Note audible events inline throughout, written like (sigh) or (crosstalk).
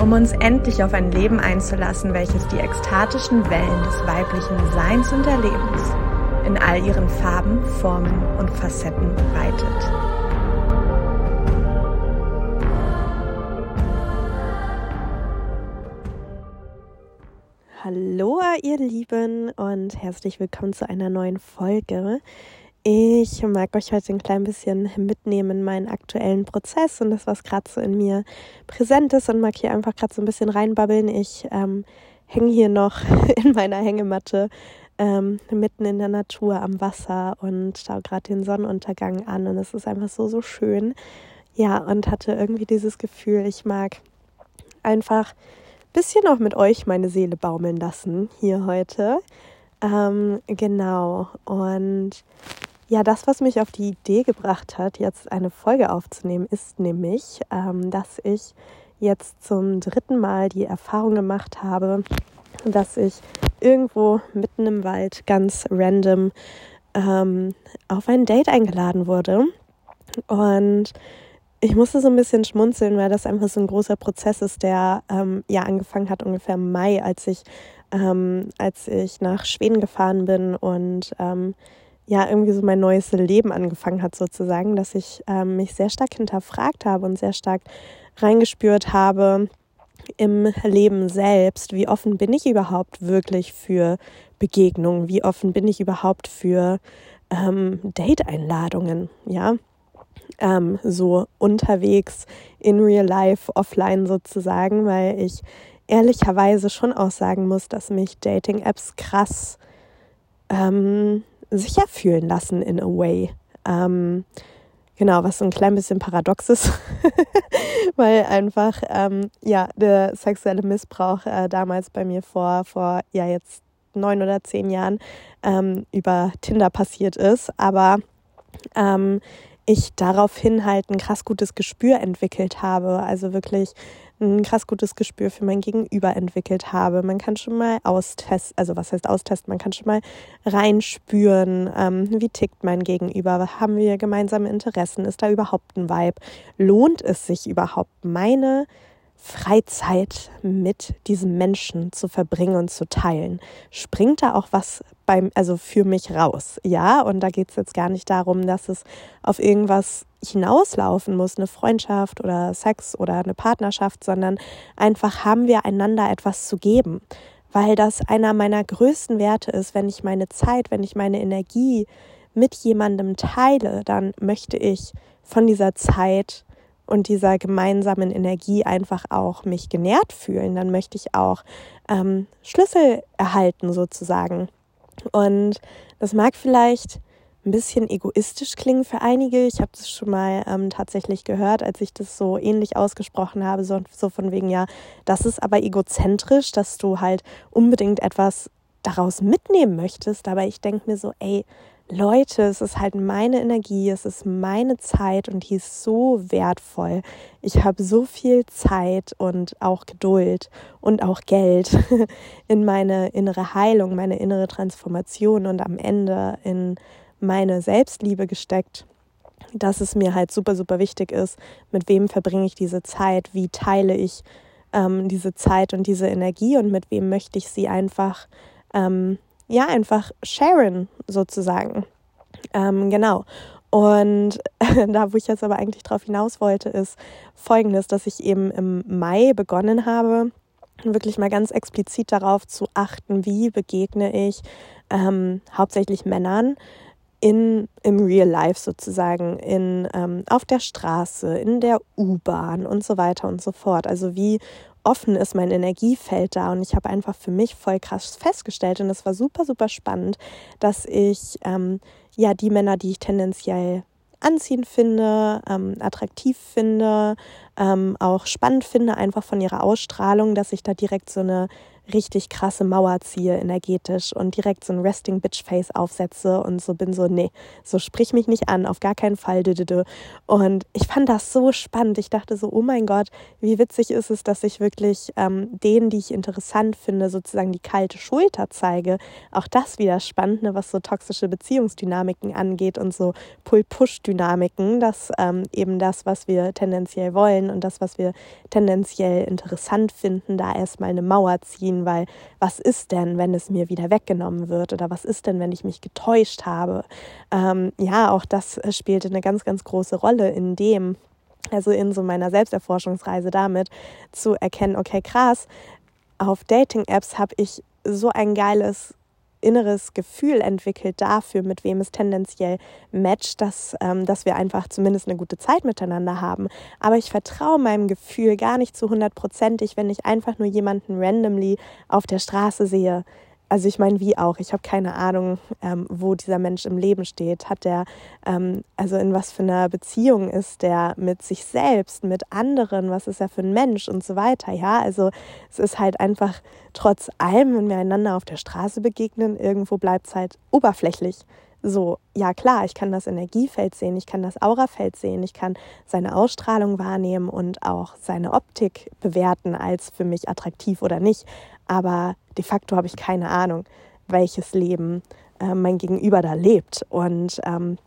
um uns endlich auf ein Leben einzulassen, welches die ekstatischen Wellen des weiblichen Seins und Erlebens in all ihren Farben, Formen und Facetten reitet. Hallo ihr Lieben und herzlich willkommen zu einer neuen Folge. Ich mag euch heute ein klein bisschen mitnehmen in meinen aktuellen Prozess und das, was gerade so in mir präsent ist und mag hier einfach gerade so ein bisschen reinbabbeln. Ich ähm, hänge hier noch (laughs) in meiner Hängematte ähm, mitten in der Natur am Wasser und schaue gerade den Sonnenuntergang an und es ist einfach so, so schön. Ja, und hatte irgendwie dieses Gefühl, ich mag einfach ein bisschen auch mit euch meine Seele baumeln lassen hier heute. Ähm, genau. Und ja, das, was mich auf die Idee gebracht hat, jetzt eine Folge aufzunehmen, ist nämlich, ähm, dass ich jetzt zum dritten Mal die Erfahrung gemacht habe, dass ich irgendwo mitten im Wald ganz random ähm, auf ein Date eingeladen wurde. Und ich musste so ein bisschen schmunzeln, weil das einfach so ein großer Prozess ist, der ähm, ja angefangen hat ungefähr im Mai, als ich, ähm, als ich nach Schweden gefahren bin und ähm, ja irgendwie so mein neues Leben angefangen hat sozusagen, dass ich ähm, mich sehr stark hinterfragt habe und sehr stark reingespürt habe im Leben selbst, wie offen bin ich überhaupt wirklich für Begegnungen, wie offen bin ich überhaupt für ähm, Date-Einladungen, ja, ähm, so unterwegs in real life, offline sozusagen, weil ich ehrlicherweise schon auch sagen muss, dass mich Dating-Apps krass ähm, sicher fühlen lassen in a way. Ähm, genau, was so ein klein bisschen paradox ist, (laughs) weil einfach ähm, ja der sexuelle Missbrauch äh, damals bei mir vor vor ja jetzt neun oder zehn Jahren ähm, über Tinder passiert ist, aber ähm, ich daraufhin halt ein krass gutes Gespür entwickelt habe, also wirklich ein krass gutes Gespür für mein Gegenüber entwickelt habe. Man kann schon mal austesten, also was heißt austesten, man kann schon mal reinspüren, ähm, wie tickt mein Gegenüber, haben wir gemeinsame Interessen, ist da überhaupt ein Vibe, lohnt es sich überhaupt meine Freizeit mit diesem Menschen zu verbringen und zu teilen. Springt da auch was beim, also für mich raus? Ja, und da geht es jetzt gar nicht darum, dass es auf irgendwas hinauslaufen muss, eine Freundschaft oder Sex oder eine Partnerschaft, sondern einfach haben wir einander etwas zu geben. Weil das einer meiner größten Werte ist, wenn ich meine Zeit, wenn ich meine Energie mit jemandem teile, dann möchte ich von dieser Zeit und dieser gemeinsamen Energie einfach auch mich genährt fühlen, dann möchte ich auch ähm, Schlüssel erhalten sozusagen. Und das mag vielleicht ein bisschen egoistisch klingen für einige. Ich habe das schon mal ähm, tatsächlich gehört, als ich das so ähnlich ausgesprochen habe, so, so von wegen, ja, das ist aber egozentrisch, dass du halt unbedingt etwas daraus mitnehmen möchtest. Aber ich denke mir so, ey, Leute, es ist halt meine Energie, es ist meine Zeit und die ist so wertvoll. Ich habe so viel Zeit und auch Geduld und auch Geld (laughs) in meine innere Heilung, meine innere Transformation und am Ende in meine Selbstliebe gesteckt, dass es mir halt super, super wichtig ist, mit wem verbringe ich diese Zeit, wie teile ich ähm, diese Zeit und diese Energie und mit wem möchte ich sie einfach ähm, ja, einfach sharen sozusagen. Ähm, genau. Und (laughs) da, wo ich jetzt aber eigentlich drauf hinaus wollte, ist folgendes, dass ich eben im Mai begonnen habe, wirklich mal ganz explizit darauf zu achten, wie begegne ich ähm, hauptsächlich Männern in, im Real Life sozusagen, in, ähm, auf der Straße, in der U-Bahn und so weiter und so fort. Also wie offen ist mein Energiefeld da und ich habe einfach für mich voll krass festgestellt und es war super, super spannend, dass ich ähm, ja die Männer, die ich tendenziell anziehend finde, ähm, attraktiv finde, ähm, auch spannend finde, einfach von ihrer Ausstrahlung, dass ich da direkt so eine richtig krasse Mauer ziehe energetisch und direkt so ein Resting Bitch Face aufsetze und so bin so, nee, so sprich mich nicht an, auf gar keinen Fall. Und ich fand das so spannend. Ich dachte so, oh mein Gott, wie witzig ist es, dass ich wirklich ähm, denen, die ich interessant finde, sozusagen die kalte Schulter zeige. Auch das wieder spannend, ne, was so toxische Beziehungsdynamiken angeht und so Pull-Push-Dynamiken, dass ähm, eben das, was wir tendenziell wollen und das, was wir tendenziell interessant finden, da erstmal eine Mauer ziehen ziehen, weil was ist denn, wenn es mir wieder weggenommen wird oder was ist denn, wenn ich mich getäuscht habe? Ähm, ja, auch das spielte eine ganz, ganz große Rolle in dem, also in so meiner Selbsterforschungsreise damit zu erkennen, okay, krass, auf Dating-Apps habe ich so ein geiles inneres Gefühl entwickelt dafür, mit wem es tendenziell matcht, dass, ähm, dass wir einfach zumindest eine gute Zeit miteinander haben. Aber ich vertraue meinem Gefühl gar nicht zu hundertprozentig, wenn ich einfach nur jemanden randomly auf der Straße sehe, also ich meine, wie auch, ich habe keine Ahnung, ähm, wo dieser Mensch im Leben steht. Hat der, ähm, also in was für einer Beziehung ist der mit sich selbst, mit anderen, was ist er für ein Mensch und so weiter. Ja, also es ist halt einfach trotz allem, wenn wir einander auf der Straße begegnen, irgendwo bleibt es halt oberflächlich. So, ja klar, ich kann das Energiefeld sehen, ich kann das Aurafeld sehen, ich kann seine Ausstrahlung wahrnehmen und auch seine Optik bewerten als für mich attraktiv oder nicht aber de facto habe ich keine Ahnung, welches Leben äh, mein Gegenüber da lebt und ähm,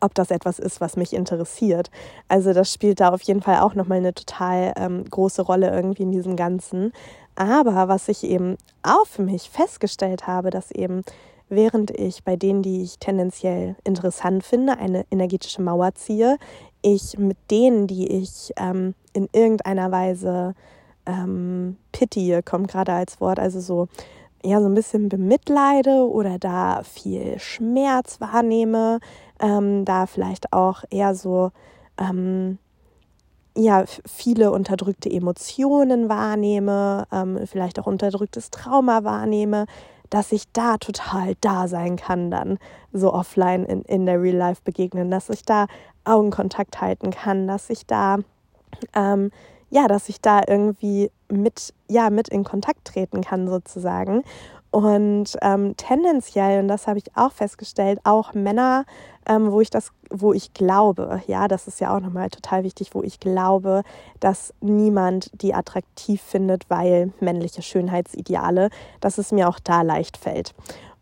ob das etwas ist, was mich interessiert. Also das spielt da auf jeden Fall auch nochmal eine total ähm, große Rolle irgendwie in diesem Ganzen. Aber was ich eben auch für mich festgestellt habe, dass eben während ich bei denen, die ich tendenziell interessant finde, eine energetische Mauer ziehe, ich mit denen, die ich ähm, in irgendeiner Weise ähm, Pity kommt gerade als Wort, also so ja so ein bisschen bemitleide oder da viel Schmerz wahrnehme, ähm, da vielleicht auch eher so ähm, ja viele unterdrückte Emotionen wahrnehme, ähm, vielleicht auch unterdrücktes Trauma wahrnehme, dass ich da total da sein kann dann so offline in, in der Real Life begegnen, dass ich da Augenkontakt halten kann, dass ich da ähm, ja, dass ich da irgendwie mit, ja, mit in Kontakt treten kann sozusagen. Und ähm, tendenziell, und das habe ich auch festgestellt, auch Männer, ähm, wo ich das, wo ich glaube, ja, das ist ja auch nochmal total wichtig, wo ich glaube, dass niemand die attraktiv findet, weil männliche Schönheitsideale, dass es mir auch da leicht fällt.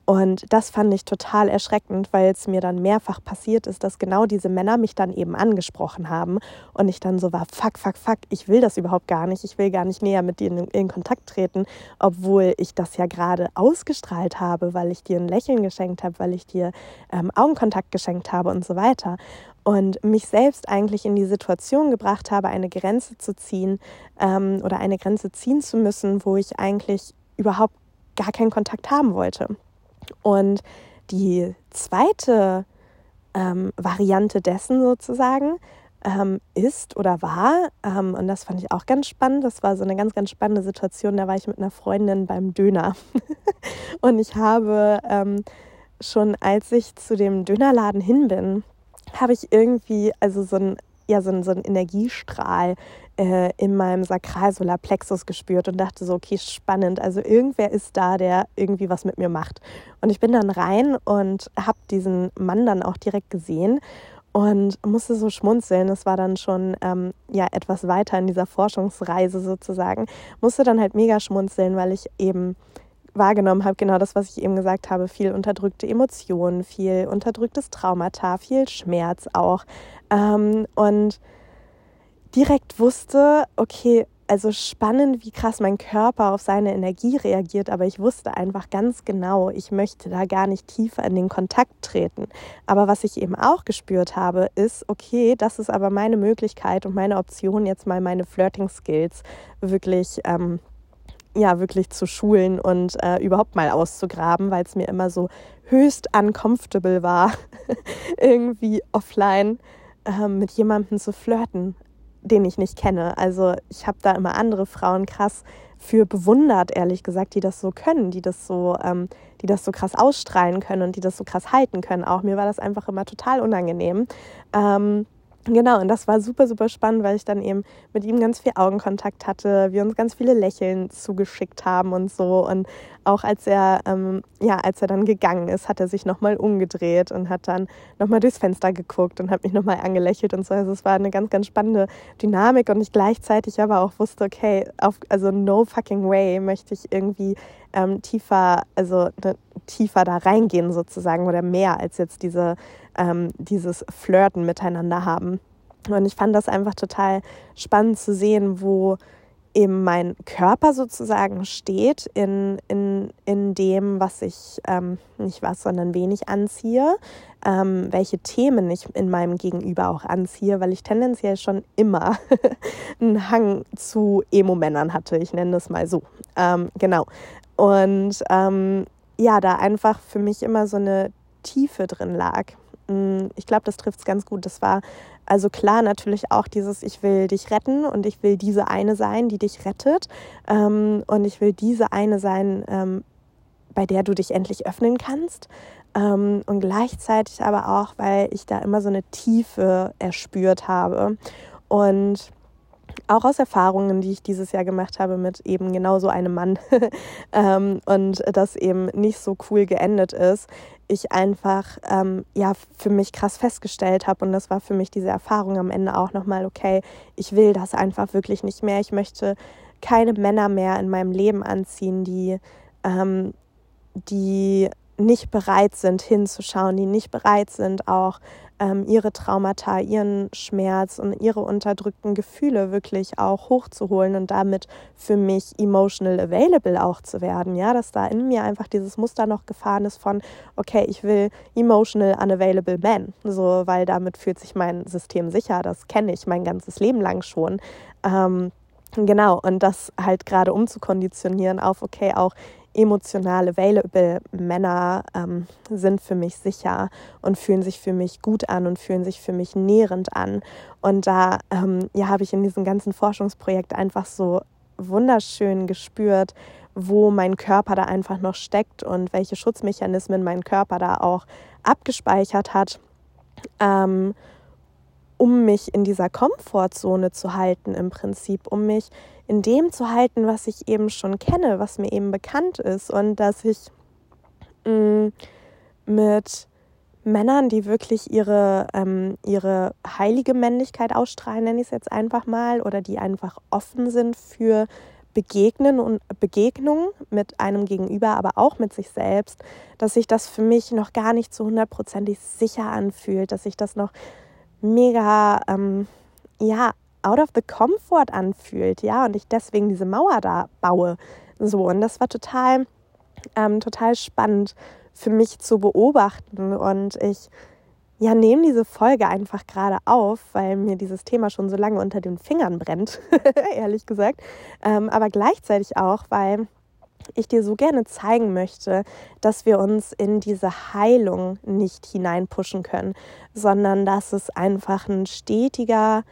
Und das fand ich total erschreckend, weil es mir dann mehrfach passiert ist, dass genau diese Männer mich dann eben angesprochen haben und ich dann so war, fuck, fuck, fuck, ich will das überhaupt gar nicht, ich will gar nicht näher mit dir in, in Kontakt treten, obwohl ich das ja gerade ausgestrahlt habe, weil ich dir ein Lächeln geschenkt habe, weil ich dir ähm, Augenkontakt geschenkt habe und so weiter. Und mich selbst eigentlich in die Situation gebracht habe, eine Grenze zu ziehen ähm, oder eine Grenze ziehen zu müssen, wo ich eigentlich überhaupt gar keinen Kontakt haben wollte. Und die zweite ähm, Variante dessen sozusagen ähm, ist oder war, ähm, und das fand ich auch ganz spannend, das war so eine ganz, ganz spannende Situation, da war ich mit einer Freundin beim Döner. (laughs) und ich habe ähm, schon, als ich zu dem Dönerladen hin bin, habe ich irgendwie, also so ein ja so, so einen Energiestrahl äh, in meinem Sakralsolarplexus gespürt und dachte so, okay, spannend. Also irgendwer ist da, der irgendwie was mit mir macht. Und ich bin dann rein und habe diesen Mann dann auch direkt gesehen und musste so schmunzeln. Es war dann schon ähm, ja etwas weiter in dieser Forschungsreise sozusagen. Musste dann halt mega schmunzeln, weil ich eben wahrgenommen habe, genau das, was ich eben gesagt habe, viel unterdrückte Emotionen, viel unterdrücktes Traumata, viel Schmerz auch. Ähm, und direkt wusste, okay, also spannend, wie krass mein Körper auf seine Energie reagiert, aber ich wusste einfach ganz genau, ich möchte da gar nicht tiefer in den Kontakt treten. Aber was ich eben auch gespürt habe, ist, okay, das ist aber meine Möglichkeit und meine Option, jetzt mal meine Flirting-Skills wirklich ähm, ja wirklich zu schulen und äh, überhaupt mal auszugraben, weil es mir immer so höchst uncomfortable war, (laughs) irgendwie offline äh, mit jemandem zu flirten, den ich nicht kenne. Also ich habe da immer andere Frauen krass für bewundert, ehrlich gesagt, die das so können, die das so, ähm, die das so krass ausstrahlen können und die das so krass halten können. Auch mir war das einfach immer total unangenehm. Ähm, Genau, und das war super, super spannend, weil ich dann eben mit ihm ganz viel Augenkontakt hatte, wir uns ganz viele Lächeln zugeschickt haben und so. Und auch als er, ähm, ja, als er dann gegangen ist, hat er sich nochmal umgedreht und hat dann nochmal durchs Fenster geguckt und hat mich nochmal angelächelt und so. Also es war eine ganz, ganz spannende Dynamik und ich gleichzeitig aber auch wusste, okay, auf, also no fucking way möchte ich irgendwie ähm, tiefer, also ne, tiefer da reingehen sozusagen oder mehr als jetzt diese ähm, dieses Flirten miteinander haben. Und ich fand das einfach total spannend zu sehen, wo eben mein Körper sozusagen steht in, in, in dem, was ich, ähm, nicht was, sondern wen ich anziehe, ähm, welche Themen ich in meinem Gegenüber auch anziehe, weil ich tendenziell schon immer (laughs) einen Hang zu Emo-Männern hatte, ich nenne das mal so. Ähm, genau. Und ähm, ja, da einfach für mich immer so eine Tiefe drin lag. Mm, ich glaube, das trifft es ganz gut. Das war also klar natürlich auch dieses, ich will dich retten und ich will diese eine sein, die dich rettet. Ähm, und ich will diese eine sein, ähm, bei der du dich endlich öffnen kannst. Ähm, und gleichzeitig aber auch, weil ich da immer so eine Tiefe erspürt habe. Und auch aus Erfahrungen, die ich dieses Jahr gemacht habe mit eben genau so einem Mann (laughs) ähm, und das eben nicht so cool geendet ist, ich einfach ähm, ja für mich krass festgestellt habe und das war für mich diese Erfahrung am Ende auch nochmal, okay, ich will das einfach wirklich nicht mehr. Ich möchte keine Männer mehr in meinem Leben anziehen, die, ähm, die nicht bereit sind hinzuschauen, die nicht bereit sind auch ähm, ihre Traumata, ihren Schmerz und ihre unterdrückten Gefühle wirklich auch hochzuholen und damit für mich emotional available auch zu werden. Ja, dass da in mir einfach dieses Muster noch gefahren ist von, okay, ich will emotional unavailable men, so, weil damit fühlt sich mein System sicher. Das kenne ich mein ganzes Leben lang schon. Ähm, Genau, und das halt gerade umzukonditionieren auf, okay, auch emotional available Männer ähm, sind für mich sicher und fühlen sich für mich gut an und fühlen sich für mich nährend an. Und da ähm, ja, habe ich in diesem ganzen Forschungsprojekt einfach so wunderschön gespürt, wo mein Körper da einfach noch steckt und welche Schutzmechanismen mein Körper da auch abgespeichert hat. Ähm, um mich in dieser Komfortzone zu halten im Prinzip, um mich in dem zu halten, was ich eben schon kenne, was mir eben bekannt ist. Und dass ich mh, mm, mit Männern, die wirklich ihre, ähm, ihre heilige Männlichkeit ausstrahlen, nenne ich es jetzt einfach mal, oder die einfach offen sind für Begegnen und Begegnungen mit einem Gegenüber, aber auch mit sich selbst, dass sich das für mich noch gar nicht zu hundertprozentig sicher anfühlt, dass sich das noch mega, ähm, ja, out of the comfort anfühlt, ja, und ich deswegen diese Mauer da baue. So, und das war total, ähm, total spannend für mich zu beobachten. Und ich ja, nehme diese Folge einfach gerade auf, weil mir dieses Thema schon so lange unter den Fingern brennt, (laughs) ehrlich gesagt. Ähm, aber gleichzeitig auch, weil ich dir so gerne zeigen möchte, dass wir uns in diese Heilung nicht hineinpushen können, sondern dass es einfach ein stetiger,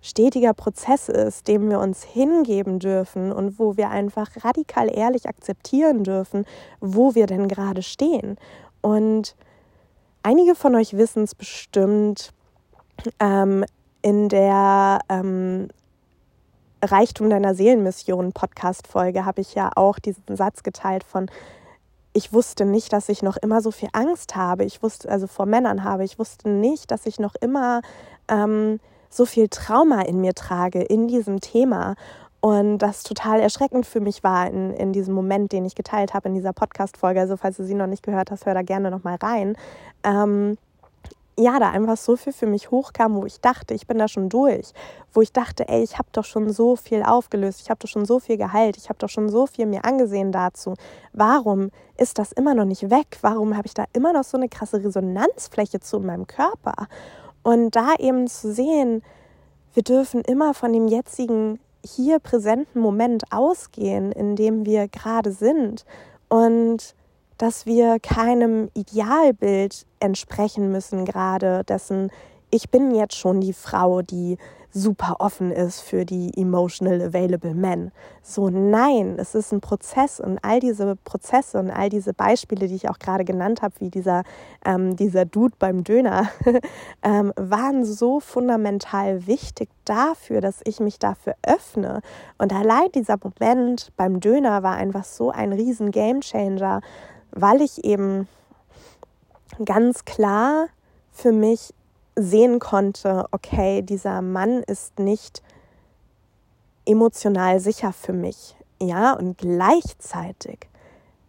stetiger Prozess ist, dem wir uns hingeben dürfen und wo wir einfach radikal ehrlich akzeptieren dürfen, wo wir denn gerade stehen. Und einige von euch wissen es bestimmt, ähm, in der ähm, Reichtum deiner Seelenmission Podcast-Folge habe ich ja auch diesen Satz geteilt von ich wusste nicht, dass ich noch immer so viel Angst habe. Ich wusste, also vor Männern habe. Ich wusste nicht, dass ich noch immer ähm, so viel Trauma in mir trage in diesem Thema. Und das total erschreckend für mich war in, in diesem Moment, den ich geteilt habe in dieser Podcast-Folge. Also, falls du sie noch nicht gehört hast, hör da gerne nochmal rein. Ähm, ja, da einfach so viel für mich hochkam, wo ich dachte, ich bin da schon durch, wo ich dachte, ey, ich habe doch schon so viel aufgelöst, ich habe doch schon so viel geheilt, ich habe doch schon so viel mir angesehen dazu. Warum ist das immer noch nicht weg? Warum habe ich da immer noch so eine krasse Resonanzfläche zu meinem Körper? Und da eben zu sehen, wir dürfen immer von dem jetzigen hier präsenten Moment ausgehen, in dem wir gerade sind und dass wir keinem Idealbild entsprechen müssen, gerade dessen ich bin jetzt schon die Frau, die super offen ist für die emotional available men. So nein, es ist ein Prozess und all diese Prozesse und all diese Beispiele, die ich auch gerade genannt habe, wie dieser, ähm, dieser Dude beim Döner, (laughs) ähm, waren so fundamental wichtig dafür, dass ich mich dafür öffne. Und allein dieser Moment beim Döner war einfach so ein riesen Gamechanger, weil ich eben ganz klar für mich sehen konnte, okay, dieser Mann ist nicht emotional sicher für mich. Ja, und gleichzeitig,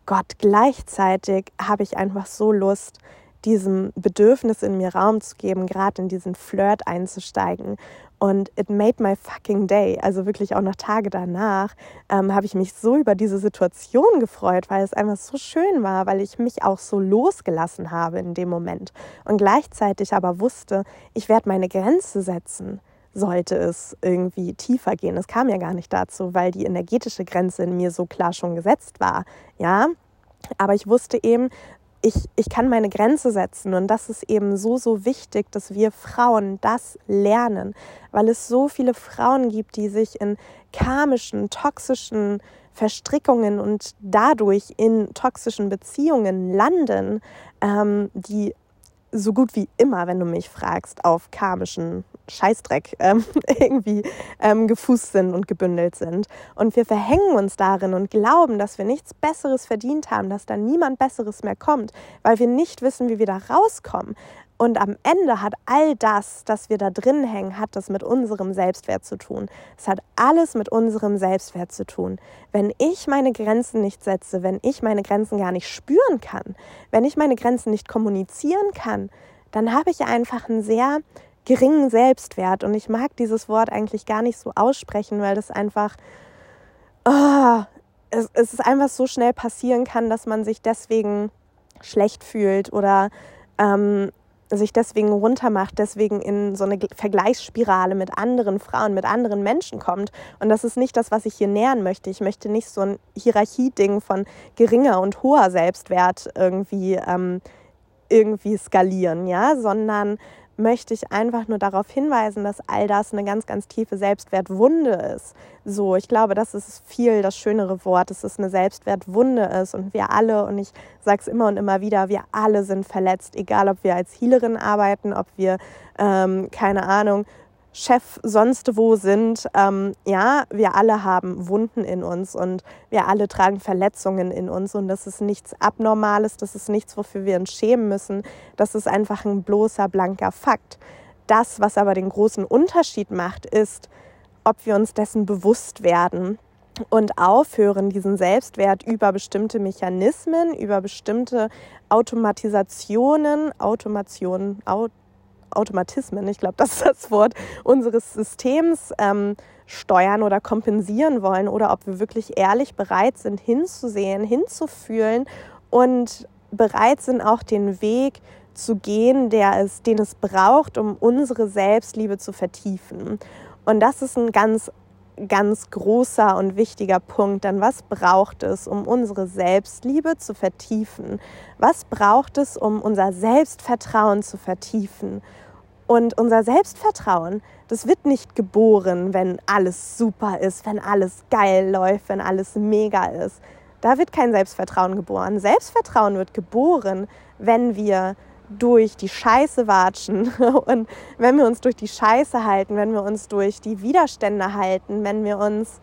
Gott, gleichzeitig habe ich einfach so Lust, diesem Bedürfnis in mir Raum zu geben, gerade in diesen Flirt einzusteigen und it made my fucking day. Also wirklich auch noch Tage danach ähm, habe ich mich so über diese Situation gefreut, weil es einfach so schön war, weil ich mich auch so losgelassen habe in dem Moment. Und gleichzeitig aber wusste, ich werde meine Grenze setzen sollte es irgendwie tiefer gehen. Es kam ja gar nicht dazu, weil die energetische Grenze in mir so klar schon gesetzt war. Ja, aber ich wusste eben, ich, ich kann meine Grenze setzen. Und das ist eben so, so wichtig, dass wir Frauen das lernen, weil es so viele Frauen gibt, die sich in karmischen, toxischen Verstrickungen und dadurch in toxischen Beziehungen landen, ähm, die so gut wie immer, wenn du mich fragst, auf karmischen Scheißdreck ähm, (laughs) irgendwie ähm, gefußt sind und gebündelt sind. Und wir verhängen uns darin und glauben, dass wir nichts Besseres verdient haben, dass da niemand Besseres mehr kommt, weil wir nicht wissen, wie wir da rauskommen. Und am Ende hat all das, das wir da drin hängen, hat das mit unserem Selbstwert zu tun. Es hat alles mit unserem Selbstwert zu tun. Wenn ich meine Grenzen nicht setze, wenn ich meine Grenzen gar nicht spüren kann, wenn ich meine Grenzen nicht kommunizieren kann, dann habe ich einfach einen sehr geringen Selbstwert. Und ich mag dieses Wort eigentlich gar nicht so aussprechen, weil das einfach, oh, es, es ist einfach so schnell passieren kann, dass man sich deswegen schlecht fühlt oder ähm, sich deswegen runtermacht, deswegen in so eine Vergleichsspirale mit anderen Frauen, mit anderen Menschen kommt. Und das ist nicht das, was ich hier nähern möchte. Ich möchte nicht so ein Hierarchieding von geringer und hoher Selbstwert irgendwie, ähm, irgendwie skalieren, ja, sondern möchte ich einfach nur darauf hinweisen, dass all das eine ganz, ganz tiefe Selbstwertwunde ist. So, ich glaube, das ist viel das schönere Wort, dass es eine Selbstwertwunde ist und wir alle, und ich sage es immer und immer wieder, wir alle sind verletzt, egal ob wir als Healerin arbeiten, ob wir, ähm, keine Ahnung, Chef sonst wo sind. Ähm, ja, wir alle haben Wunden in uns und wir alle tragen Verletzungen in uns und das ist nichts Abnormales, das ist nichts, wofür wir uns schämen müssen. Das ist einfach ein bloßer, blanker Fakt. Das, was aber den großen Unterschied macht, ist, ob wir uns dessen bewusst werden und aufhören, diesen Selbstwert über bestimmte Mechanismen, über bestimmte Automatisationen, Automationen, Automatismen, ich glaube, das ist das Wort, unseres Systems ähm, steuern oder kompensieren wollen oder ob wir wirklich ehrlich bereit sind, hinzusehen, hinzufühlen und bereit sind, auch den Weg zu gehen, der es, den es braucht, um unsere Selbstliebe zu vertiefen. Und das ist ein ganz ganz großer und wichtiger Punkt. Dann was braucht es, um unsere Selbstliebe zu vertiefen? Was braucht es, um unser Selbstvertrauen zu vertiefen? Und unser Selbstvertrauen, das wird nicht geboren, wenn alles super ist, wenn alles geil läuft, wenn alles mega ist. Da wird kein Selbstvertrauen geboren. Selbstvertrauen wird geboren, wenn wir durch die Scheiße watschen (laughs) und wenn wir uns durch die Scheiße halten, wenn wir uns durch die Widerstände halten, wenn wir uns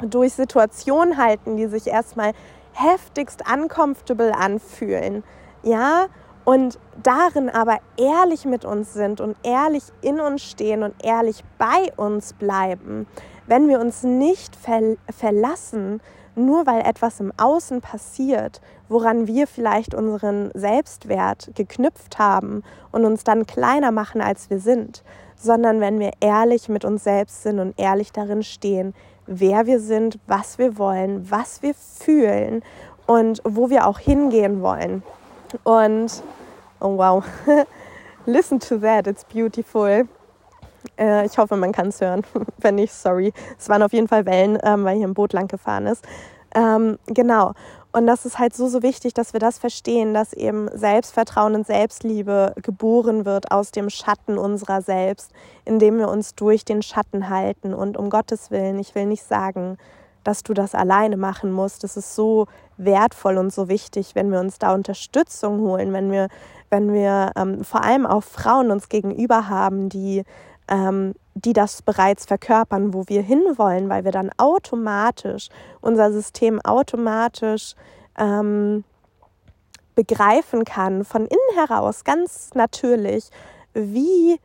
durch Situationen halten, die sich erstmal heftigst uncomfortable anfühlen, ja, und darin aber ehrlich mit uns sind und ehrlich in uns stehen und ehrlich bei uns bleiben, wenn wir uns nicht verlassen, nur weil etwas im Außen passiert, woran wir vielleicht unseren Selbstwert geknüpft haben und uns dann kleiner machen, als wir sind, sondern wenn wir ehrlich mit uns selbst sind und ehrlich darin stehen, wer wir sind, was wir wollen, was wir fühlen und wo wir auch hingehen wollen. Und, oh wow, (laughs) listen to that, it's beautiful. Äh, ich hoffe, man kann es hören. (laughs) Wenn nicht, sorry. Es waren auf jeden Fall Wellen, ähm, weil hier ein Boot lang gefahren ist. Ähm, genau. Und das ist halt so, so wichtig, dass wir das verstehen, dass eben Selbstvertrauen und Selbstliebe geboren wird aus dem Schatten unserer selbst, indem wir uns durch den Schatten halten. Und um Gottes Willen, ich will nicht sagen, dass du das alleine machen musst. Es ist so wertvoll und so wichtig, wenn wir uns da Unterstützung holen, wenn wir, wenn wir ähm, vor allem auch Frauen uns gegenüber haben, die, ähm, die das bereits verkörpern, wo wir hinwollen, weil wir dann automatisch, unser System automatisch ähm, begreifen kann, von innen heraus, ganz natürlich, wie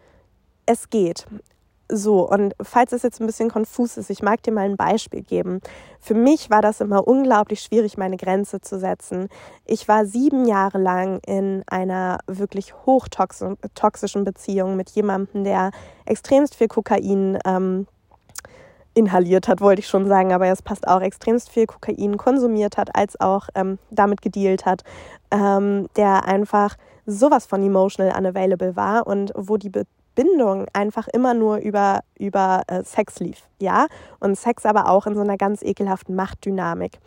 es geht. So, und falls es jetzt ein bisschen konfus ist, ich mag dir mal ein Beispiel geben. Für mich war das immer unglaublich schwierig, meine Grenze zu setzen. Ich war sieben Jahre lang in einer wirklich hochtoxischen Beziehung mit jemandem, der extremst viel Kokain ähm, inhaliert hat, wollte ich schon sagen, aber es passt auch, extremst viel Kokain konsumiert hat, als auch ähm, damit gedealt hat, ähm, der einfach sowas von emotional unavailable war und wo die Be Bindung einfach immer nur über, über äh, Sex lief, ja, und Sex aber auch in so einer ganz ekelhaften Machtdynamik.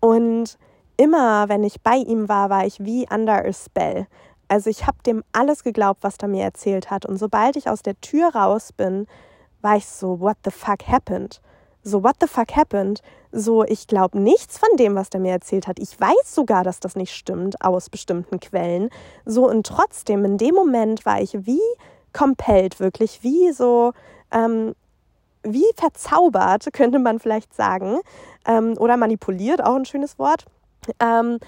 Und immer, wenn ich bei ihm war, war ich wie under a spell. Also ich habe dem alles geglaubt, was er mir erzählt hat. Und sobald ich aus der Tür raus bin, war ich so, what the fuck happened? So, what the fuck happened? So, ich glaube nichts von dem, was der mir erzählt hat. Ich weiß sogar, dass das nicht stimmt aus bestimmten Quellen. So, und trotzdem, in dem Moment war ich wie compelled, wirklich wie so, ähm, wie verzaubert, (laughs) könnte man vielleicht sagen, ähm, oder manipuliert, auch ein schönes Wort. Ähm,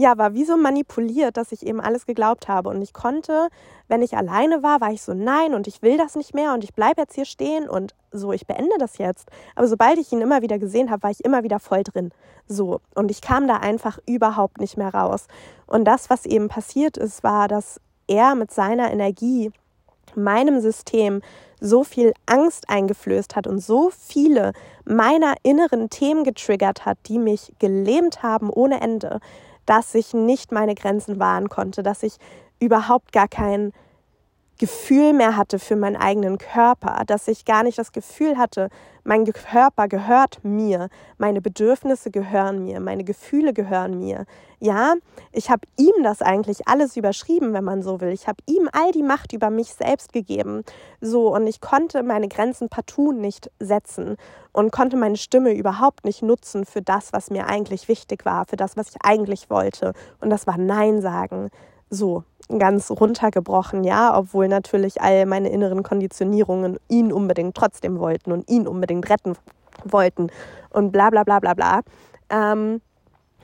ja, war wie so manipuliert, dass ich eben alles geglaubt habe. Und ich konnte, wenn ich alleine war, war ich so, nein, und ich will das nicht mehr und ich bleibe jetzt hier stehen und so, ich beende das jetzt. Aber sobald ich ihn immer wieder gesehen habe, war ich immer wieder voll drin. So, und ich kam da einfach überhaupt nicht mehr raus. Und das, was eben passiert ist, war, dass er mit seiner Energie meinem System so viel Angst eingeflößt hat und so viele meiner inneren Themen getriggert hat, die mich gelähmt haben ohne Ende, dass ich nicht meine Grenzen wahren konnte, dass ich überhaupt gar kein Gefühl mehr hatte für meinen eigenen Körper, dass ich gar nicht das Gefühl hatte, mein Körper gehört mir, meine Bedürfnisse gehören mir, meine Gefühle gehören mir. Ja, ich habe ihm das eigentlich alles überschrieben, wenn man so will. Ich habe ihm all die Macht über mich selbst gegeben. So, und ich konnte meine Grenzen partout nicht setzen und konnte meine Stimme überhaupt nicht nutzen für das, was mir eigentlich wichtig war, für das, was ich eigentlich wollte. Und das war Nein sagen. So, ganz runtergebrochen, ja, obwohl natürlich all meine inneren Konditionierungen ihn unbedingt trotzdem wollten und ihn unbedingt retten wollten und bla bla bla bla bla. Ähm,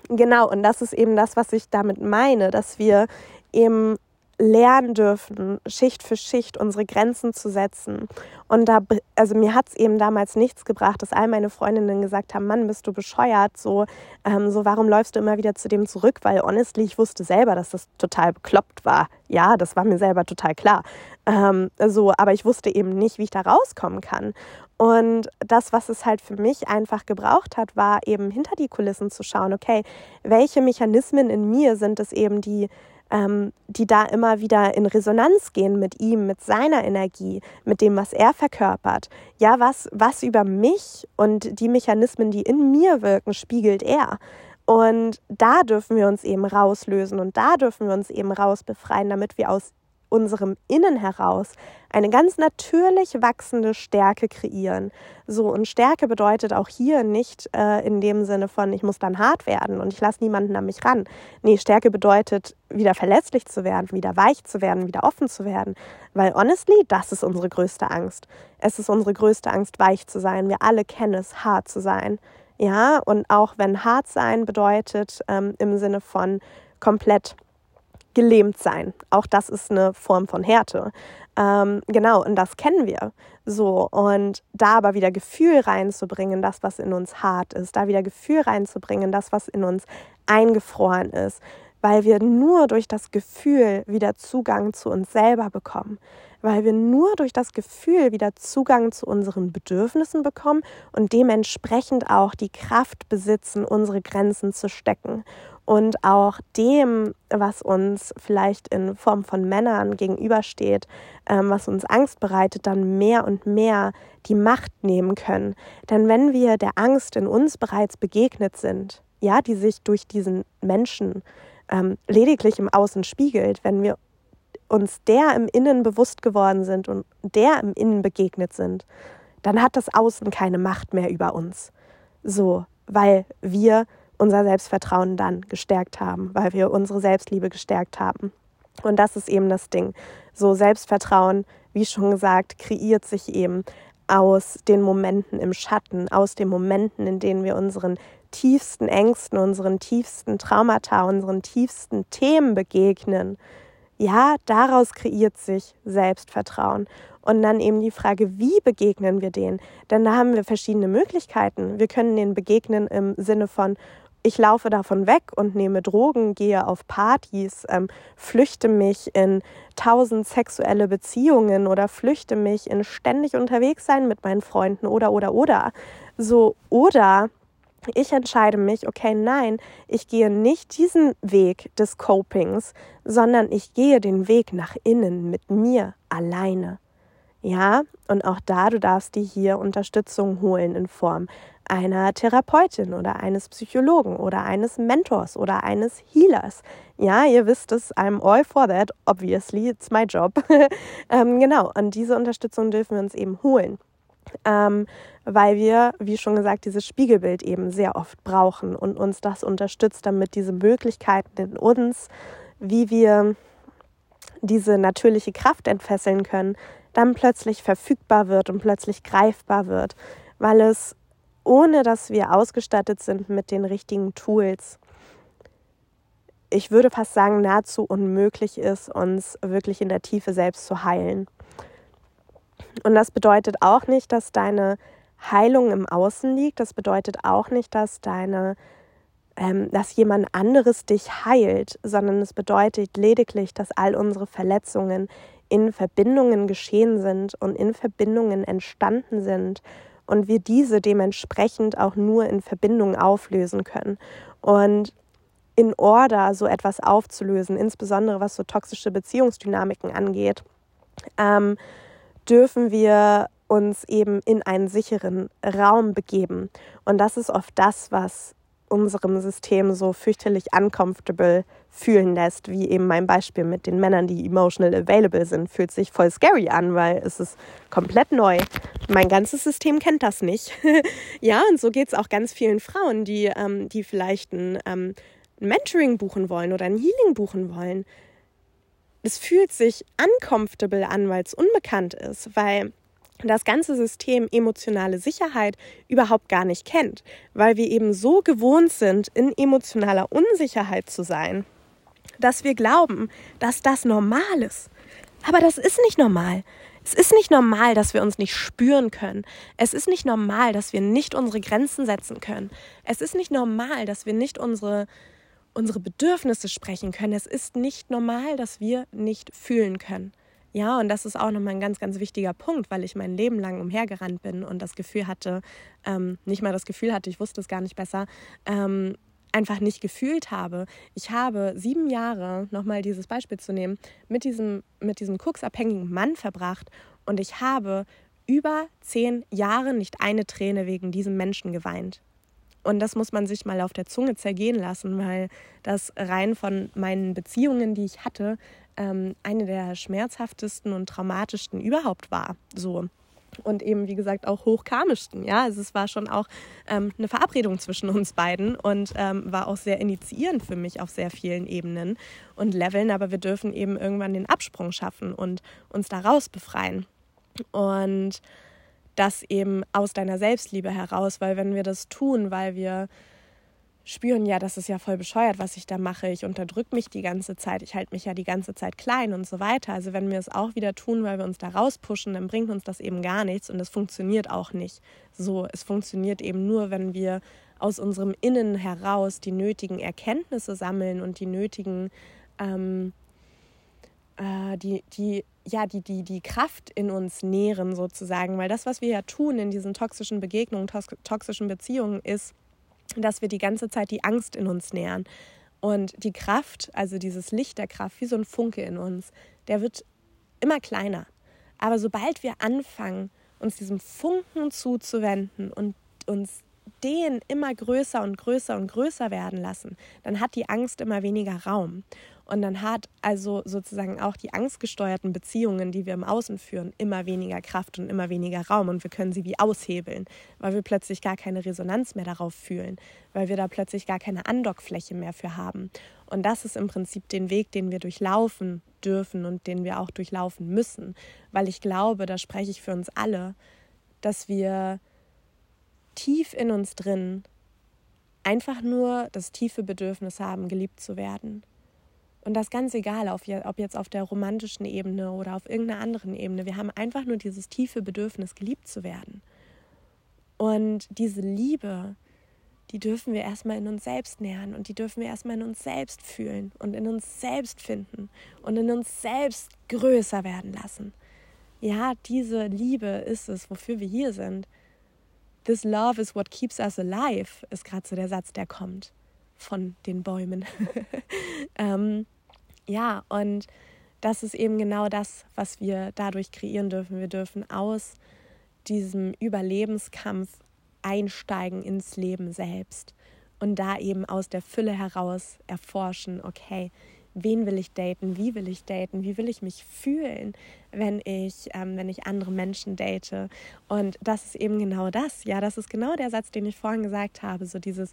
genau, und das ist eben das, was ich damit meine, dass wir eben lernen dürfen, Schicht für Schicht unsere Grenzen zu setzen. Und da, also mir hat es eben damals nichts gebracht, dass all meine Freundinnen gesagt haben, Mann, bist du bescheuert, so, ähm, so, warum läufst du immer wieder zu dem zurück? Weil honestly, ich wusste selber, dass das total bekloppt war. Ja, das war mir selber total klar. Ähm, so, aber ich wusste eben nicht, wie ich da rauskommen kann. Und das, was es halt für mich einfach gebraucht hat, war eben hinter die Kulissen zu schauen, okay, welche Mechanismen in mir sind es eben, die ähm, die da immer wieder in Resonanz gehen mit ihm, mit seiner Energie, mit dem, was er verkörpert. Ja, was, was über mich und die Mechanismen, die in mir wirken, spiegelt er. Und da dürfen wir uns eben rauslösen und da dürfen wir uns eben rausbefreien, damit wir aus unserem Innen heraus eine ganz natürlich wachsende Stärke kreieren. So, und Stärke bedeutet auch hier nicht äh, in dem Sinne von, ich muss dann hart werden und ich lasse niemanden an mich ran. Nee, Stärke bedeutet, wieder verletzlich zu werden, wieder weich zu werden, wieder offen zu werden. Weil honestly, das ist unsere größte Angst. Es ist unsere größte Angst, weich zu sein. Wir alle kennen es, hart zu sein. Ja, und auch wenn hart sein bedeutet, ähm, im Sinne von komplett gelähmt sein. Auch das ist eine Form von Härte. Ähm, genau, und das kennen wir. So, und da aber wieder Gefühl reinzubringen, das, was in uns hart ist, da wieder Gefühl reinzubringen, das, was in uns eingefroren ist, weil wir nur durch das Gefühl wieder Zugang zu uns selber bekommen, weil wir nur durch das Gefühl wieder Zugang zu unseren Bedürfnissen bekommen und dementsprechend auch die Kraft besitzen, unsere Grenzen zu stecken und auch dem, was uns vielleicht in Form von Männern gegenübersteht, ähm, was uns Angst bereitet, dann mehr und mehr die Macht nehmen können. Denn wenn wir der Angst in uns bereits begegnet sind, ja, die sich durch diesen Menschen ähm, lediglich im Außen spiegelt, wenn wir uns der im Innen bewusst geworden sind und der im Innen begegnet sind, dann hat das Außen keine Macht mehr über uns. So, weil wir unser Selbstvertrauen dann gestärkt haben, weil wir unsere Selbstliebe gestärkt haben. Und das ist eben das Ding. So Selbstvertrauen, wie schon gesagt, kreiert sich eben aus den Momenten im Schatten, aus den Momenten, in denen wir unseren tiefsten Ängsten, unseren tiefsten Traumata, unseren tiefsten Themen begegnen. Ja, daraus kreiert sich Selbstvertrauen. Und dann eben die Frage, wie begegnen wir denen? Denn da haben wir verschiedene Möglichkeiten. Wir können denen begegnen im Sinne von, ich laufe davon weg und nehme Drogen, gehe auf Partys, ähm, flüchte mich in tausend sexuelle Beziehungen oder flüchte mich in ständig unterwegs sein mit meinen Freunden oder oder oder. So oder ich entscheide mich, okay, nein, ich gehe nicht diesen Weg des Copings, sondern ich gehe den Weg nach innen mit mir alleine. Ja, und auch da, du darfst dir hier Unterstützung holen in Form einer Therapeutin oder eines Psychologen oder eines Mentors oder eines Healers. Ja, ihr wisst es, I'm all for that, obviously, it's my job. (laughs) ähm, genau, und diese Unterstützung dürfen wir uns eben holen. Ähm, weil wir, wie schon gesagt, dieses Spiegelbild eben sehr oft brauchen und uns das unterstützt, damit diese Möglichkeiten in uns, wie wir diese natürliche Kraft entfesseln können, dann plötzlich verfügbar wird und plötzlich greifbar wird, weil es ohne dass wir ausgestattet sind mit den richtigen Tools, ich würde fast sagen, nahezu unmöglich ist, uns wirklich in der Tiefe selbst zu heilen. Und das bedeutet auch nicht, dass deine Heilung im Außen liegt. Das bedeutet auch nicht, dass deine, ähm, dass jemand anderes dich heilt, sondern es bedeutet lediglich, dass all unsere Verletzungen in Verbindungen geschehen sind und in Verbindungen entstanden sind und wir diese dementsprechend auch nur in Verbindung auflösen können. Und in Order so etwas aufzulösen, insbesondere was so toxische Beziehungsdynamiken angeht, ähm, dürfen wir uns eben in einen sicheren Raum begeben. Und das ist oft das, was unserem System so fürchterlich uncomfortable fühlen lässt, wie eben mein Beispiel mit den Männern, die emotional available sind, fühlt sich voll scary an, weil es ist komplett neu. Mein ganzes System kennt das nicht. (laughs) ja, und so geht es auch ganz vielen Frauen, die, ähm, die vielleicht ein, ähm, ein Mentoring buchen wollen oder ein Healing buchen wollen. Es fühlt sich uncomfortable an, weil es unbekannt ist, weil das ganze System emotionale Sicherheit überhaupt gar nicht kennt, weil wir eben so gewohnt sind, in emotionaler Unsicherheit zu sein, dass wir glauben, dass das normal ist. Aber das ist nicht normal. Es ist nicht normal, dass wir uns nicht spüren können. Es ist nicht normal, dass wir nicht unsere Grenzen setzen können. Es ist nicht normal, dass wir nicht unsere, unsere Bedürfnisse sprechen können. Es ist nicht normal, dass wir nicht fühlen können. Ja, und das ist auch nochmal ein ganz, ganz wichtiger Punkt, weil ich mein Leben lang umhergerannt bin und das Gefühl hatte, ähm, nicht mal das Gefühl hatte, ich wusste es gar nicht besser, ähm, einfach nicht gefühlt habe. Ich habe sieben Jahre, nochmal dieses Beispiel zu nehmen, mit diesem, mit diesem koksabhängigen Mann verbracht und ich habe über zehn Jahre nicht eine Träne wegen diesem Menschen geweint. Und das muss man sich mal auf der Zunge zergehen lassen, weil das rein von meinen Beziehungen, die ich hatte, ähm, eine der schmerzhaftesten und traumatischsten überhaupt war. So. Und eben, wie gesagt, auch hochkarmischsten. Ja, also es war schon auch ähm, eine Verabredung zwischen uns beiden und ähm, war auch sehr initiierend für mich auf sehr vielen Ebenen und Leveln. Aber wir dürfen eben irgendwann den Absprung schaffen und uns daraus befreien. Und das eben aus deiner Selbstliebe heraus, weil wenn wir das tun, weil wir spüren, ja, das ist ja voll bescheuert, was ich da mache. Ich unterdrücke mich die ganze Zeit, ich halte mich ja die ganze Zeit klein und so weiter. Also wenn wir es auch wieder tun, weil wir uns da rauspushen, dann bringt uns das eben gar nichts und es funktioniert auch nicht. So, es funktioniert eben nur, wenn wir aus unserem Innen heraus die nötigen Erkenntnisse sammeln und die nötigen, ähm, äh, die, die, ja, die, die, die Kraft in uns nähren sozusagen. Weil das, was wir ja tun in diesen toxischen Begegnungen, toxischen Beziehungen, ist, dass wir die ganze Zeit die Angst in uns nähern. Und die Kraft, also dieses Licht der Kraft, wie so ein Funke in uns, der wird immer kleiner. Aber sobald wir anfangen, uns diesem Funken zuzuwenden und uns Ideen immer größer und größer und größer werden lassen, dann hat die Angst immer weniger Raum. Und dann hat also sozusagen auch die angstgesteuerten Beziehungen, die wir im Außen führen, immer weniger Kraft und immer weniger Raum. Und wir können sie wie aushebeln, weil wir plötzlich gar keine Resonanz mehr darauf fühlen, weil wir da plötzlich gar keine Andockfläche mehr für haben. Und das ist im Prinzip den Weg, den wir durchlaufen dürfen und den wir auch durchlaufen müssen. Weil ich glaube, da spreche ich für uns alle, dass wir tief in uns drin einfach nur das tiefe Bedürfnis haben, geliebt zu werden und das ganz egal, ob jetzt auf der romantischen Ebene oder auf irgendeiner anderen Ebene. Wir haben einfach nur dieses tiefe Bedürfnis, geliebt zu werden. Und diese Liebe, die dürfen wir erstmal in uns selbst nähern und die dürfen wir erstmal in uns selbst fühlen und in uns selbst finden und in uns selbst größer werden lassen. Ja, diese Liebe ist es, wofür wir hier sind. This love is what keeps us alive, ist gerade so der Satz, der kommt von den Bäumen. (laughs) ähm, ja, und das ist eben genau das, was wir dadurch kreieren dürfen. Wir dürfen aus diesem Überlebenskampf einsteigen ins Leben selbst und da eben aus der Fülle heraus erforschen, okay, wen will ich daten, wie will ich daten, wie will ich mich fühlen, wenn ich, ähm, wenn ich andere Menschen date. Und das ist eben genau das, ja, das ist genau der Satz, den ich vorhin gesagt habe, so dieses,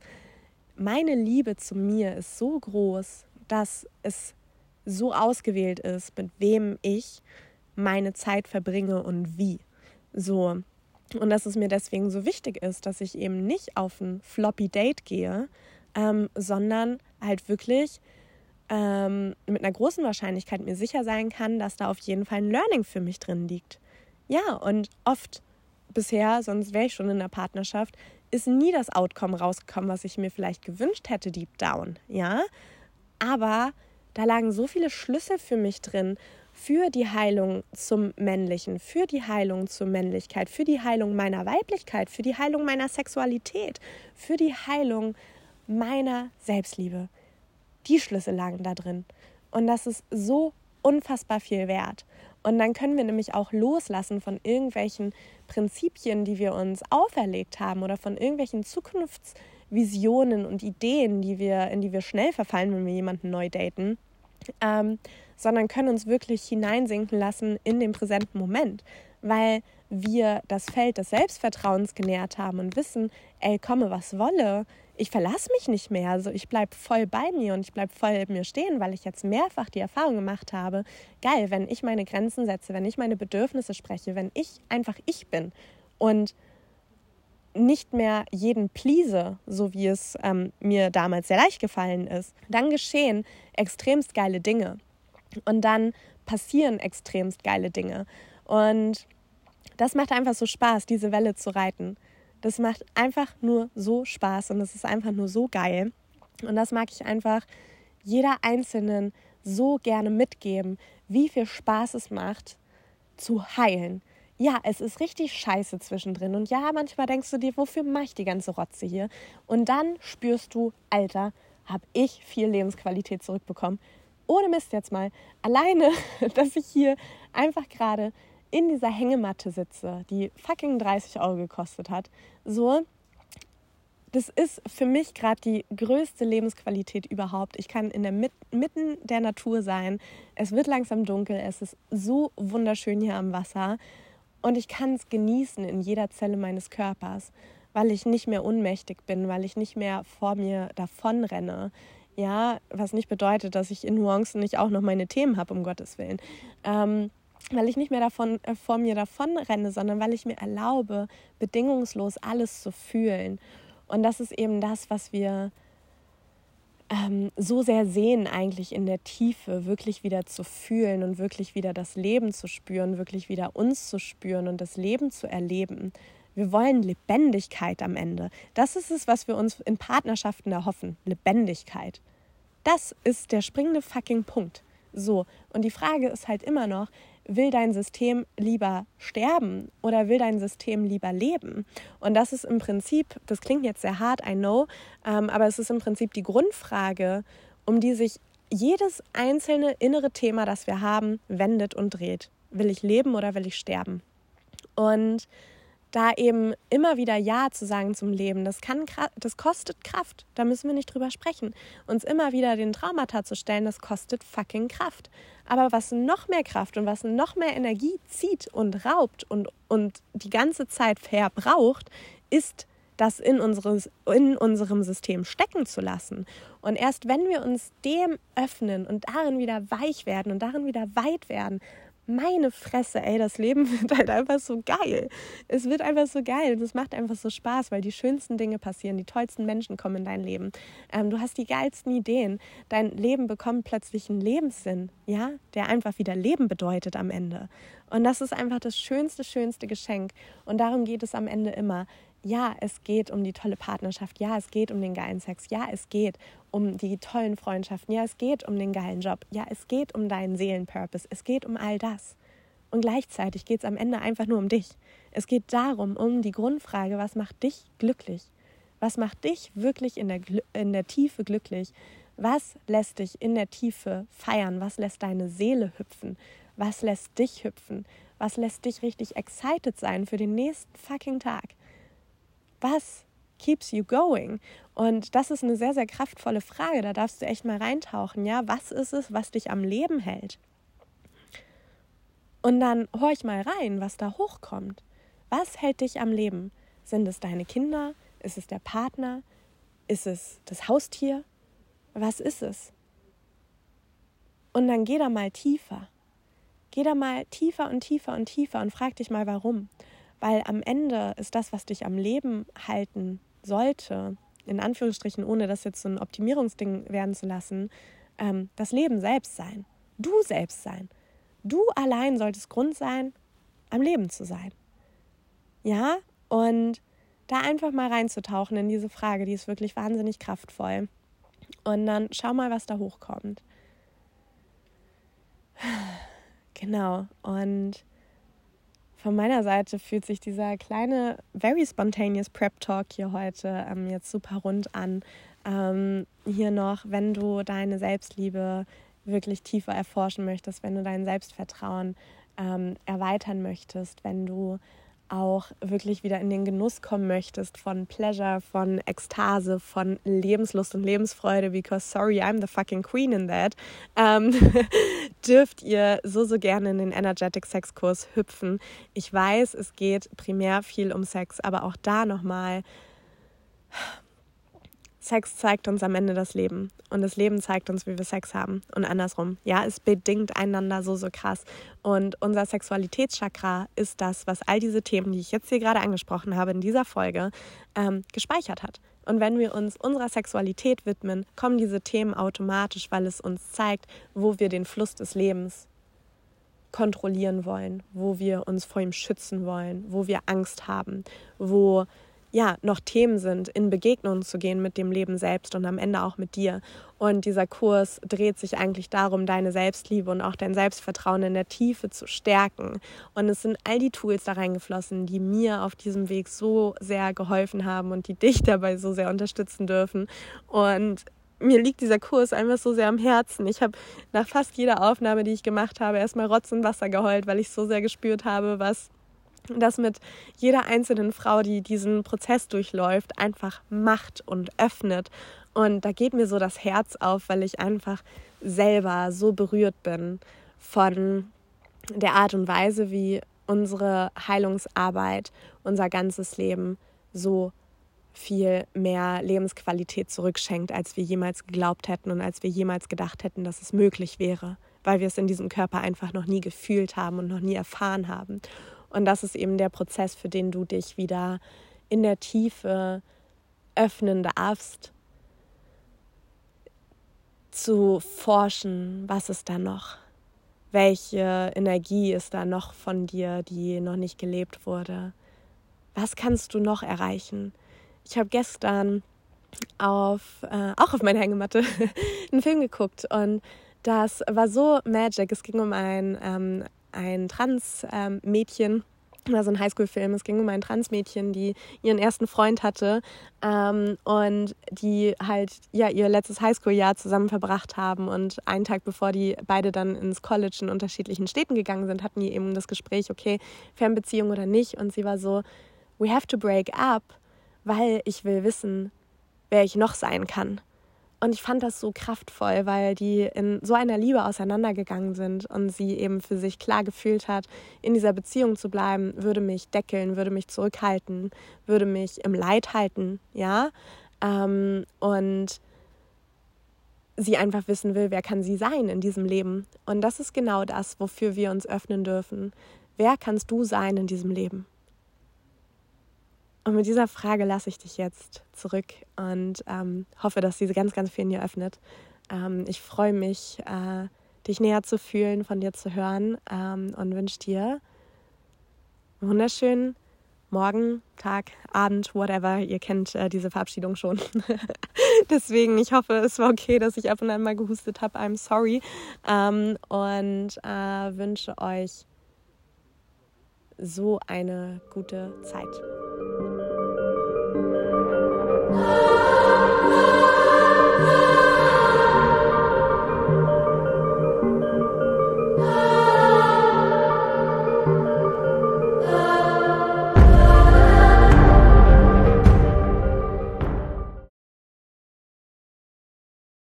meine Liebe zu mir ist so groß, dass es so ausgewählt ist, mit wem ich meine Zeit verbringe und wie. So. Und dass es mir deswegen so wichtig ist, dass ich eben nicht auf ein floppy Date gehe, ähm, sondern halt wirklich ähm, mit einer großen Wahrscheinlichkeit mir sicher sein kann, dass da auf jeden Fall ein Learning für mich drin liegt. Ja, und oft bisher, sonst wäre ich schon in der Partnerschaft, ist nie das Outcome rausgekommen, was ich mir vielleicht gewünscht hätte, deep down. Ja, aber da lagen so viele Schlüssel für mich drin, für die Heilung zum Männlichen, für die Heilung zur Männlichkeit, für die Heilung meiner Weiblichkeit, für die Heilung meiner Sexualität, für die Heilung meiner Selbstliebe. Die Schlüssel lagen da drin. Und das ist so unfassbar viel wert. Und dann können wir nämlich auch loslassen von irgendwelchen Prinzipien, die wir uns auferlegt haben oder von irgendwelchen Zukunfts- Visionen und Ideen, die wir, in die wir schnell verfallen, wenn wir jemanden neu daten, ähm, sondern können uns wirklich hineinsinken lassen in den präsenten Moment, weil wir das Feld des Selbstvertrauens genährt haben und wissen, ey, komme was wolle, ich verlasse mich nicht mehr, also ich bleibe voll bei mir und ich bleibe voll mir stehen, weil ich jetzt mehrfach die Erfahrung gemacht habe, geil, wenn ich meine Grenzen setze, wenn ich meine Bedürfnisse spreche, wenn ich einfach ich bin und nicht mehr jeden please, so wie es ähm, mir damals sehr leicht gefallen ist, dann geschehen extremst geile Dinge. Und dann passieren extremst geile Dinge. Und das macht einfach so Spaß, diese Welle zu reiten. Das macht einfach nur so Spaß und es ist einfach nur so geil. Und das mag ich einfach jeder Einzelnen so gerne mitgeben, wie viel Spaß es macht, zu heilen, ja, es ist richtig scheiße zwischendrin. Und ja, manchmal denkst du dir, wofür mache ich die ganze Rotze hier? Und dann spürst du, Alter, habe ich viel Lebensqualität zurückbekommen. Ohne Mist jetzt mal. Alleine, (laughs) dass ich hier einfach gerade in dieser Hängematte sitze, die fucking 30 Euro gekostet hat. So, das ist für mich gerade die größte Lebensqualität überhaupt. Ich kann in der Mit mitten der Natur sein. Es wird langsam dunkel. Es ist so wunderschön hier am Wasser. Und ich kann es genießen in jeder Zelle meines Körpers, weil ich nicht mehr ohnmächtig bin, weil ich nicht mehr vor mir davonrenne. Ja, was nicht bedeutet, dass ich in Nuancen nicht auch noch meine Themen habe, um Gottes Willen. Ähm, weil ich nicht mehr davon, äh, vor mir davonrenne, sondern weil ich mir erlaube, bedingungslos alles zu fühlen. Und das ist eben das, was wir ähm, so sehr sehen, eigentlich in der Tiefe, wirklich wieder zu fühlen und wirklich wieder das Leben zu spüren, wirklich wieder uns zu spüren und das Leben zu erleben. Wir wollen Lebendigkeit am Ende. Das ist es, was wir uns in Partnerschaften erhoffen. Lebendigkeit. Das ist der springende fucking Punkt. So, und die Frage ist halt immer noch, will dein System lieber sterben oder will dein System lieber leben? Und das ist im Prinzip, das klingt jetzt sehr hart, I know, ähm, aber es ist im Prinzip die Grundfrage, um die sich jedes einzelne innere Thema, das wir haben, wendet und dreht. Will ich leben oder will ich sterben? Und da eben immer wieder Ja zu sagen zum Leben, das, kann, das kostet Kraft. Da müssen wir nicht drüber sprechen. Uns immer wieder den Traumata zu stellen, das kostet fucking Kraft. Aber was noch mehr Kraft und was noch mehr Energie zieht und raubt und, und die ganze Zeit verbraucht, ist das in, unseres, in unserem System stecken zu lassen. Und erst wenn wir uns dem öffnen und darin wieder weich werden und darin wieder weit werden, meine Fresse, ey, das Leben (laughs) wird halt einfach so geil. Es wird einfach so geil und es macht einfach so Spaß, weil die schönsten Dinge passieren, die tollsten Menschen kommen in dein Leben. Ähm, du hast die geilsten Ideen. Dein Leben bekommt plötzlich einen Lebenssinn, ja, der einfach wieder Leben bedeutet am Ende. Und das ist einfach das schönste, schönste Geschenk. Und darum geht es am Ende immer ja, es geht um die tolle Partnerschaft, ja, es geht um den geilen Sex, ja, es geht um die tollen Freundschaften, ja, es geht um den geilen Job, ja, es geht um deinen Seelenpurpose, es geht um all das. Und gleichzeitig geht es am Ende einfach nur um dich. Es geht darum, um die Grundfrage, was macht dich glücklich? Was macht dich wirklich in der, in der Tiefe glücklich? Was lässt dich in der Tiefe feiern? Was lässt deine Seele hüpfen? Was lässt dich hüpfen? Was lässt dich richtig excited sein für den nächsten fucking Tag? was keeps you going? Und das ist eine sehr, sehr kraftvolle Frage. Da darfst du echt mal reintauchen. Ja, was ist es, was dich am Leben hält? Und dann horch mal rein, was da hochkommt. Was hält dich am Leben? Sind es deine Kinder? Ist es der Partner? Ist es das Haustier? Was ist es? Und dann geh da mal tiefer. Geh da mal tiefer und tiefer und tiefer und frag dich mal, warum. Weil am Ende ist das, was dich am Leben halten sollte, in Anführungsstrichen, ohne das jetzt so ein Optimierungsding werden zu lassen, ähm, das Leben selbst sein. Du selbst sein. Du allein solltest Grund sein, am Leben zu sein. Ja, und da einfach mal reinzutauchen in diese Frage, die ist wirklich wahnsinnig kraftvoll. Und dann schau mal, was da hochkommt. (sighs) Genau. Und von meiner Seite fühlt sich dieser kleine, very spontaneous Prep Talk hier heute ähm, jetzt super rund an. Ähm, hier noch, wenn du deine Selbstliebe wirklich tiefer erforschen möchtest, wenn du dein Selbstvertrauen ähm, erweitern möchtest, wenn du auch wirklich wieder in den Genuss kommen möchtest von Pleasure, von Ekstase, von Lebenslust und Lebensfreude, because sorry, I'm the fucking queen in that, ähm, (laughs) dürft ihr so, so gerne in den Energetic Sex Kurs hüpfen. Ich weiß, es geht primär viel um Sex, aber auch da nochmal Sex zeigt uns am Ende das Leben und das Leben zeigt uns, wie wir Sex haben und andersrum. Ja, es bedingt einander so, so krass. Und unser Sexualitätschakra ist das, was all diese Themen, die ich jetzt hier gerade angesprochen habe in dieser Folge, ähm, gespeichert hat. Und wenn wir uns unserer Sexualität widmen, kommen diese Themen automatisch, weil es uns zeigt, wo wir den Fluss des Lebens kontrollieren wollen, wo wir uns vor ihm schützen wollen, wo wir Angst haben, wo ja, noch Themen sind, in Begegnungen zu gehen mit dem Leben selbst und am Ende auch mit dir. Und dieser Kurs dreht sich eigentlich darum, deine Selbstliebe und auch dein Selbstvertrauen in der Tiefe zu stärken. Und es sind all die Tools da reingeflossen, die mir auf diesem Weg so sehr geholfen haben und die dich (laughs) dabei so sehr unterstützen dürfen. Und mir liegt dieser Kurs einfach so sehr am Herzen. Ich habe nach fast jeder Aufnahme, die ich gemacht habe, erstmal Rotz und Wasser geheult, weil ich so sehr gespürt habe, was das mit jeder einzelnen Frau, die diesen Prozess durchläuft, einfach macht und öffnet. Und da geht mir so das Herz auf, weil ich einfach selber so berührt bin von der Art und Weise, wie unsere Heilungsarbeit, unser ganzes Leben so viel mehr Lebensqualität zurückschenkt, als wir jemals geglaubt hätten und als wir jemals gedacht hätten, dass es möglich wäre, weil wir es in diesem Körper einfach noch nie gefühlt haben und noch nie erfahren haben. Und das ist eben der Prozess, für den du dich wieder in der Tiefe öffnen darfst, zu forschen, was ist da noch? Welche Energie ist da noch von dir, die noch nicht gelebt wurde? Was kannst du noch erreichen? Ich habe gestern auf, äh, auch auf meine Hängematte (laughs) einen Film geguckt und das war so magic. Es ging um ein ähm, ein Trans-Mädchen. Ähm, also ein Highschool-Film. Es ging um ein Transmädchen, die ihren ersten Freund hatte ähm, und die halt ja ihr letztes Highschool-Jahr zusammen verbracht haben. Und einen Tag bevor die beide dann ins College in unterschiedlichen Städten gegangen sind, hatten die eben das Gespräch, okay, Fernbeziehung oder nicht. Und sie war so, we have to break up, weil ich will wissen, wer ich noch sein kann. Und ich fand das so kraftvoll, weil die in so einer Liebe auseinandergegangen sind und sie eben für sich klar gefühlt hat, in dieser Beziehung zu bleiben, würde mich deckeln, würde mich zurückhalten, würde mich im Leid halten, ja. Ähm, und sie einfach wissen will, wer kann sie sein in diesem Leben. Und das ist genau das, wofür wir uns öffnen dürfen. Wer kannst du sein in diesem Leben? Und mit dieser Frage lasse ich dich jetzt zurück und ähm, hoffe, dass diese ganz, ganz viel in dir öffnet. Ähm, ich freue mich, äh, dich näher zu fühlen, von dir zu hören ähm, und wünsche dir einen wunderschönen Morgen, Tag, Abend, whatever. Ihr kennt äh, diese Verabschiedung schon. (laughs) Deswegen, ich hoffe, es war okay, dass ich ab und an mal gehustet habe. I'm sorry. Ähm, und äh, wünsche euch so eine gute Zeit. Oh. (laughs)